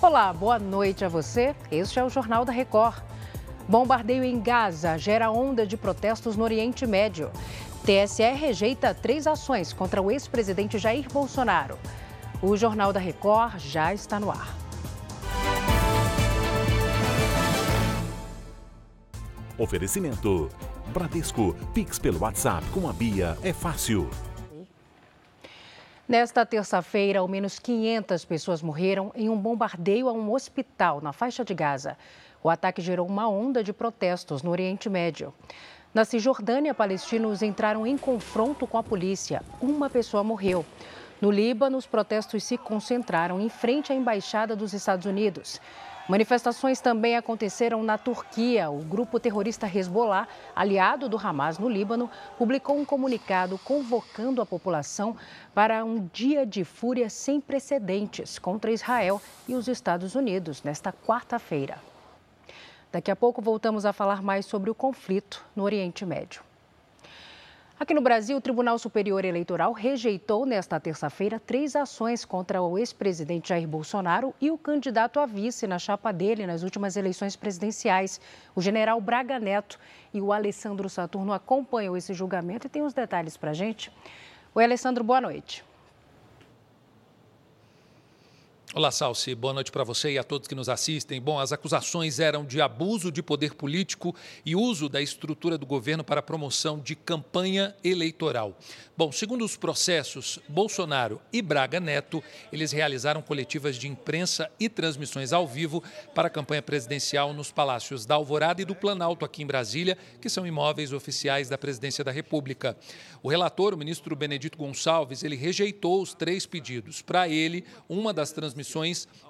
Olá, boa noite a você. Este é o Jornal da Record. Bombardeio em Gaza gera onda de protestos no Oriente Médio. TSE rejeita três ações contra o ex-presidente Jair Bolsonaro. O Jornal da Record já está no ar. Oferecimento: Bradesco, Pix pelo WhatsApp com a Bia é fácil. Nesta terça-feira, ao menos 500 pessoas morreram em um bombardeio a um hospital na faixa de Gaza. O ataque gerou uma onda de protestos no Oriente Médio. Na Cisjordânia, palestinos entraram em confronto com a polícia. Uma pessoa morreu. No Líbano, os protestos se concentraram em frente à embaixada dos Estados Unidos. Manifestações também aconteceram na Turquia. O grupo terrorista Hezbollah, aliado do Hamas no Líbano, publicou um comunicado convocando a população para um dia de fúria sem precedentes contra Israel e os Estados Unidos nesta quarta-feira. Daqui a pouco voltamos a falar mais sobre o conflito no Oriente Médio. Aqui no Brasil, o Tribunal Superior Eleitoral rejeitou nesta terça-feira três ações contra o ex-presidente Jair Bolsonaro e o candidato a vice na chapa dele nas últimas eleições presidenciais. O general Braga Neto e o Alessandro Saturno acompanham esse julgamento e tem os detalhes para gente. Oi, Alessandro, boa noite. Olá, Salsi. Boa noite para você e a todos que nos assistem. Bom, as acusações eram de abuso de poder político e uso da estrutura do governo para promoção de campanha eleitoral. Bom, segundo os processos, Bolsonaro e Braga Neto, eles realizaram coletivas de imprensa e transmissões ao vivo para a campanha presidencial nos palácios da Alvorada e do Planalto aqui em Brasília, que são imóveis oficiais da Presidência da República. O relator, o ministro Benedito Gonçalves, ele rejeitou os três pedidos. Para ele, uma das transmissões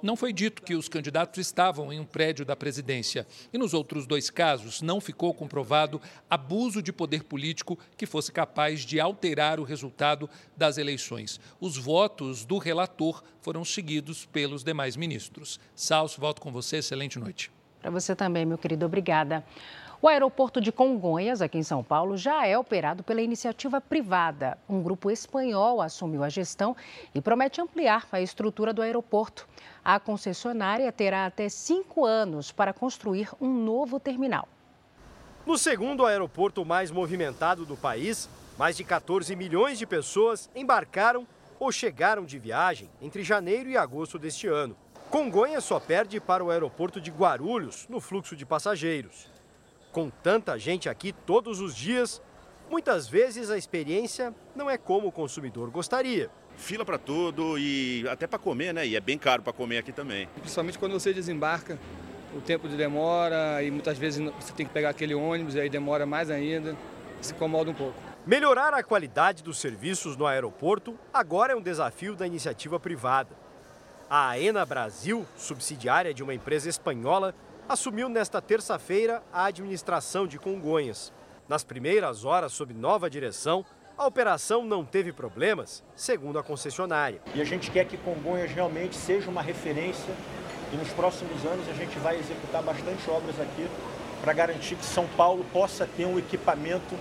não foi dito que os candidatos estavam em um prédio da presidência. E nos outros dois casos, não ficou comprovado abuso de poder político que fosse capaz de alterar o resultado das eleições. Os votos do relator foram seguidos pelos demais ministros. Salso, volto com você. Excelente noite. Para você também, meu querido. Obrigada. O aeroporto de Congonhas, aqui em São Paulo, já é operado pela iniciativa privada. Um grupo espanhol assumiu a gestão e promete ampliar a estrutura do aeroporto. A concessionária terá até cinco anos para construir um novo terminal. No segundo aeroporto mais movimentado do país, mais de 14 milhões de pessoas embarcaram ou chegaram de viagem entre janeiro e agosto deste ano. Congonhas só perde para o aeroporto de Guarulhos no fluxo de passageiros. Com tanta gente aqui todos os dias, muitas vezes a experiência não é como o consumidor gostaria. Fila para tudo e até para comer, né? E é bem caro para comer aqui também. Principalmente quando você desembarca, o tempo de demora e muitas vezes você tem que pegar aquele ônibus e aí demora mais ainda, se incomoda um pouco. Melhorar a qualidade dos serviços no aeroporto agora é um desafio da iniciativa privada. A AENA Brasil, subsidiária de uma empresa espanhola, assumiu nesta terça-feira a administração de Congonhas. Nas primeiras horas, sob nova direção, a operação não teve problemas, segundo a concessionária. E a gente quer que Congonhas realmente seja uma referência e nos próximos anos a gente vai executar bastante obras aqui para garantir que São Paulo possa ter um equipamento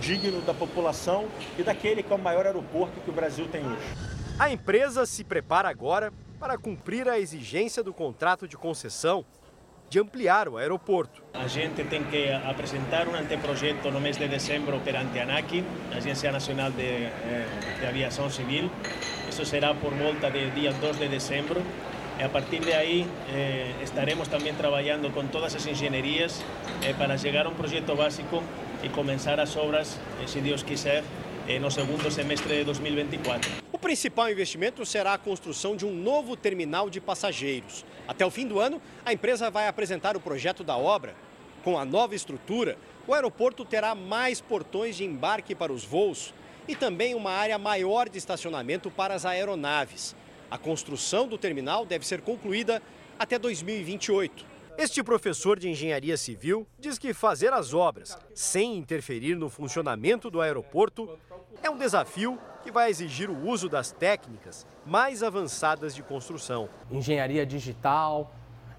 digno da população e daquele que é o maior aeroporto que o Brasil tem hoje. A empresa se prepara agora para cumprir a exigência do contrato de concessão de ampliar o aeroporto. A gente tem que apresentar um anteprojeto no mês de dezembro perante a ANAC, Agência Nacional de, eh, de Aviação Civil. Isso será por volta de dia 2 de dezembro. E a partir de aí eh, estaremos também trabalhando com todas as engenharias eh, para chegar a um projeto básico e começar as obras, eh, se Deus quiser, eh, no segundo semestre de 2024. O principal investimento será a construção de um novo terminal de passageiros. Até o fim do ano, a empresa vai apresentar o projeto da obra. Com a nova estrutura, o aeroporto terá mais portões de embarque para os voos e também uma área maior de estacionamento para as aeronaves. A construção do terminal deve ser concluída até 2028. Este professor de engenharia civil diz que fazer as obras sem interferir no funcionamento do aeroporto é um desafio que vai exigir o uso das técnicas mais avançadas de construção. Engenharia digital,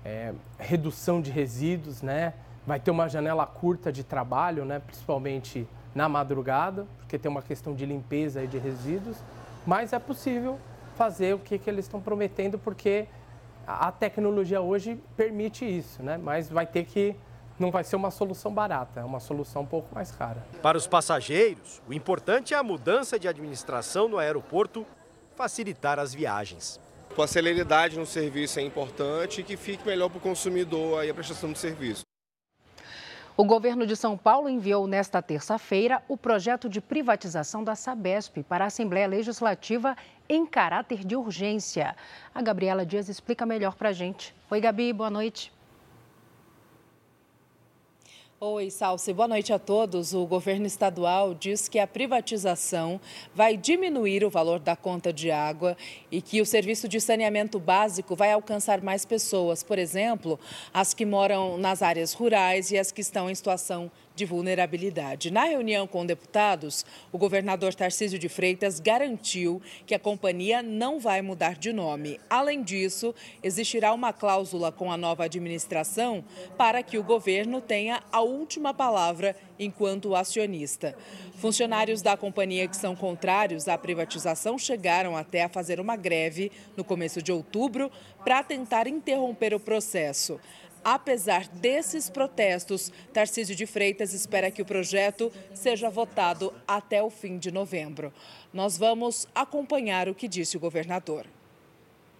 é, redução de resíduos, né? Vai ter uma janela curta de trabalho, né? principalmente na madrugada, porque tem uma questão de limpeza e de resíduos, mas é possível fazer o que, que eles estão prometendo, porque A tecnologia hoje permite isso, né? mas vai ter que não vai ser uma solução barata, é uma solução um pouco mais cara. Para os passageiros, o importante é a mudança de administração no aeroporto facilitar as viagens. A celeridade no serviço é importante e que fique melhor para o consumidor aí a prestação do serviço. O governo de São Paulo enviou nesta terça-feira o projeto de privatização da Sabesp para a Assembleia Legislativa em caráter de urgência. A Gabriela Dias explica melhor para a gente. Oi, Gabi, boa noite. Oi, Salsi. Boa noite a todos. O governo estadual diz que a privatização vai diminuir o valor da conta de água e que o serviço de saneamento básico vai alcançar mais pessoas, por exemplo, as que moram nas áreas rurais e as que estão em situação de vulnerabilidade. Na reunião com deputados, o governador Tarcísio de Freitas garantiu que a companhia não vai mudar de nome. Além disso, existirá uma cláusula com a nova administração para que o governo tenha a última palavra enquanto acionista. Funcionários da companhia que são contrários à privatização chegaram até a fazer uma greve no começo de outubro para tentar interromper o processo. Apesar desses protestos, Tarcísio de Freitas espera que o projeto seja votado até o fim de novembro. Nós vamos acompanhar o que disse o governador.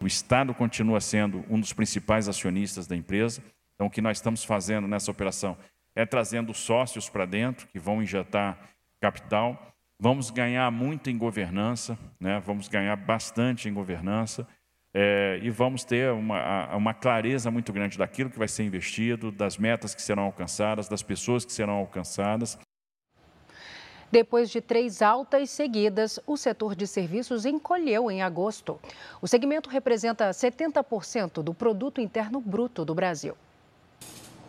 O Estado continua sendo um dos principais acionistas da empresa. Então, o que nós estamos fazendo nessa operação é trazendo sócios para dentro, que vão injetar capital. Vamos ganhar muito em governança, né? vamos ganhar bastante em governança é, e vamos ter uma, uma clareza muito grande daquilo que vai ser investido, das metas que serão alcançadas, das pessoas que serão alcançadas. Depois de três altas seguidas, o setor de serviços encolheu em agosto. O segmento representa 70% do produto interno bruto do Brasil.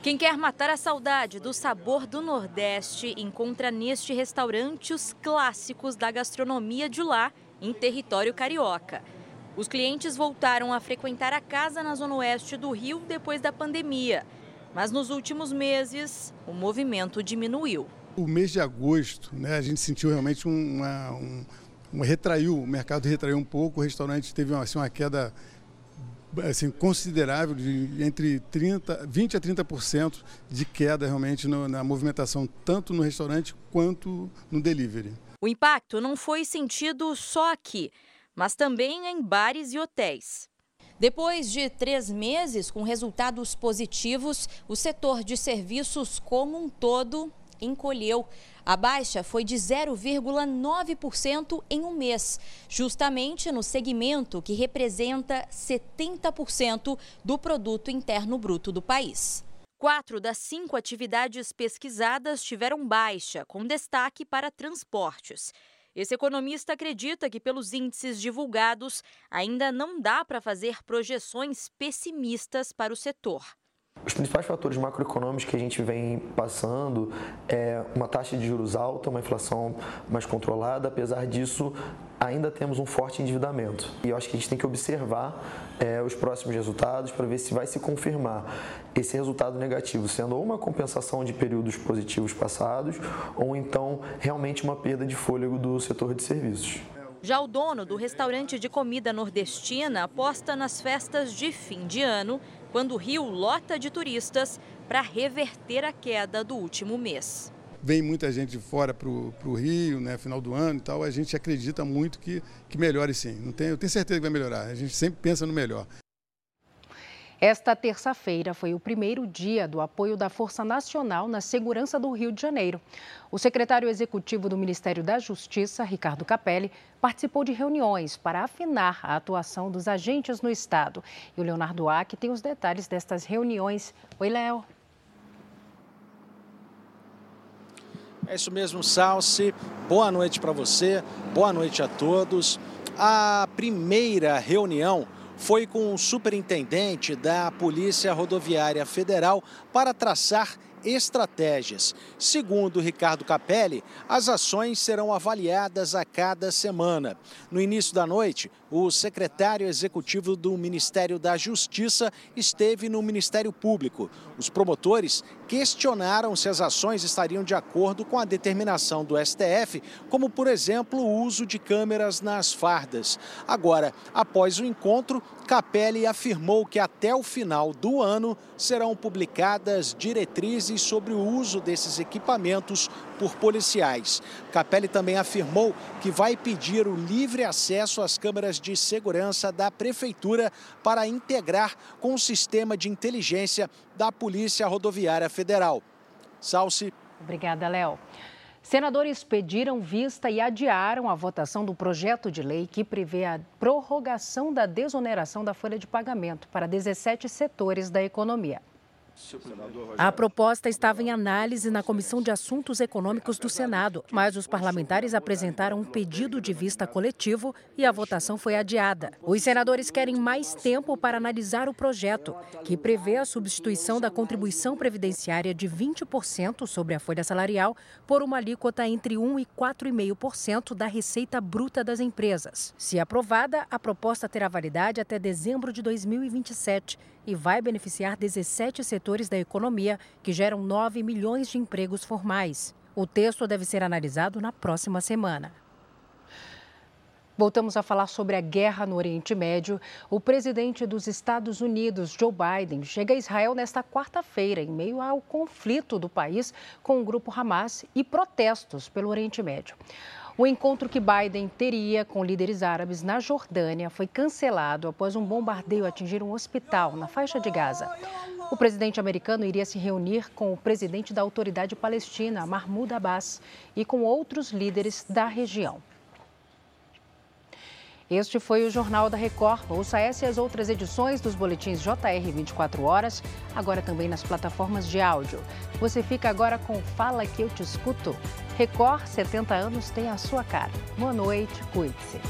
Quem quer matar a saudade do sabor do Nordeste encontra neste restaurante os clássicos da gastronomia de lá, em território carioca. Os clientes voltaram a frequentar a casa na zona oeste do Rio depois da pandemia. Mas nos últimos meses, o movimento diminuiu. O mês de agosto, né, a gente sentiu realmente uma, um, um retraiu, o mercado retraiu um pouco, o restaurante teve assim, uma queda assim, considerável, de entre 30, 20% a 30% de queda realmente no, na movimentação, tanto no restaurante quanto no delivery. O impacto não foi sentido só aqui mas também em bares e hotéis. Depois de três meses com resultados positivos, o setor de serviços como um todo encolheu. A baixa foi de 0,9% em um mês, justamente no segmento que representa 70% do produto interno bruto do país. Quatro das cinco atividades pesquisadas tiveram baixa, com destaque para transportes. Esse economista acredita que, pelos índices divulgados, ainda não dá para fazer projeções pessimistas para o setor. Os principais fatores macroeconômicos que a gente vem passando é uma taxa de juros alta, uma inflação mais controlada. Apesar disso, ainda temos um forte endividamento. E eu acho que a gente tem que observar é, os próximos resultados para ver se vai se confirmar esse resultado negativo, sendo ou uma compensação de períodos positivos passados, ou então realmente uma perda de fôlego do setor de serviços. Já o dono do restaurante de comida nordestina aposta nas festas de fim de ano quando o Rio lota de turistas para reverter a queda do último mês. Vem muita gente de fora para o Rio, né, final do ano e tal, a gente acredita muito que, que melhore sim. Não tem, eu tenho certeza que vai melhorar, a gente sempre pensa no melhor. Esta terça-feira foi o primeiro dia do apoio da Força Nacional na segurança do Rio de Janeiro. O secretário executivo do Ministério da Justiça, Ricardo Capelli, participou de reuniões para afinar a atuação dos agentes no Estado. E o Leonardo Ack tem os detalhes destas reuniões. Oi, Léo. É isso mesmo, Salsi. Boa noite para você, boa noite a todos. A primeira reunião foi com o superintendente da Polícia Rodoviária Federal para traçar estratégias. Segundo Ricardo Capelli, as ações serão avaliadas a cada semana. No início da noite, o secretário executivo do Ministério da Justiça esteve no Ministério Público. Os promotores questionaram se as ações estariam de acordo com a determinação do STF, como, por exemplo, o uso de câmeras nas fardas. Agora, após o encontro, Capelli afirmou que até o final do ano serão publicadas diretrizes sobre o uso desses equipamentos por policiais. Capelli também afirmou que vai pedir o livre acesso às câmeras de segurança da Prefeitura para integrar com o sistema de inteligência da Polícia Rodoviária Federal. Salce. Obrigada, Léo. Senadores pediram vista e adiaram a votação do projeto de lei que prevê a prorrogação da desoneração da folha de pagamento para 17 setores da economia. A proposta estava em análise na Comissão de Assuntos Econômicos do Senado, mas os parlamentares apresentaram um pedido de vista coletivo e a votação foi adiada. Os senadores querem mais tempo para analisar o projeto, que prevê a substituição da contribuição previdenciária de 20% sobre a folha salarial por uma alíquota entre 1 e 4,5% da receita bruta das empresas. Se aprovada, a proposta terá validade até dezembro de 2027 e vai beneficiar 17 setores da economia que geram 9 milhões de empregos formais. O texto deve ser analisado na próxima semana. Voltamos a falar sobre a guerra no Oriente Médio. O presidente dos Estados Unidos, Joe Biden, chega a Israel nesta quarta-feira, em meio ao conflito do país com o grupo Hamas e protestos pelo Oriente Médio. O encontro que Biden teria com líderes árabes na Jordânia foi cancelado após um bombardeio atingir um hospital na faixa de Gaza. O presidente americano iria se reunir com o presidente da autoridade palestina, Mahmoud Abbas, e com outros líderes da região. Este foi o Jornal da Record. Ouça essa e as outras edições dos boletins JR 24 horas, agora também nas plataformas de áudio. Você fica agora com Fala que eu te escuto. Record 70 anos tem a sua cara. Boa noite, cuide-se.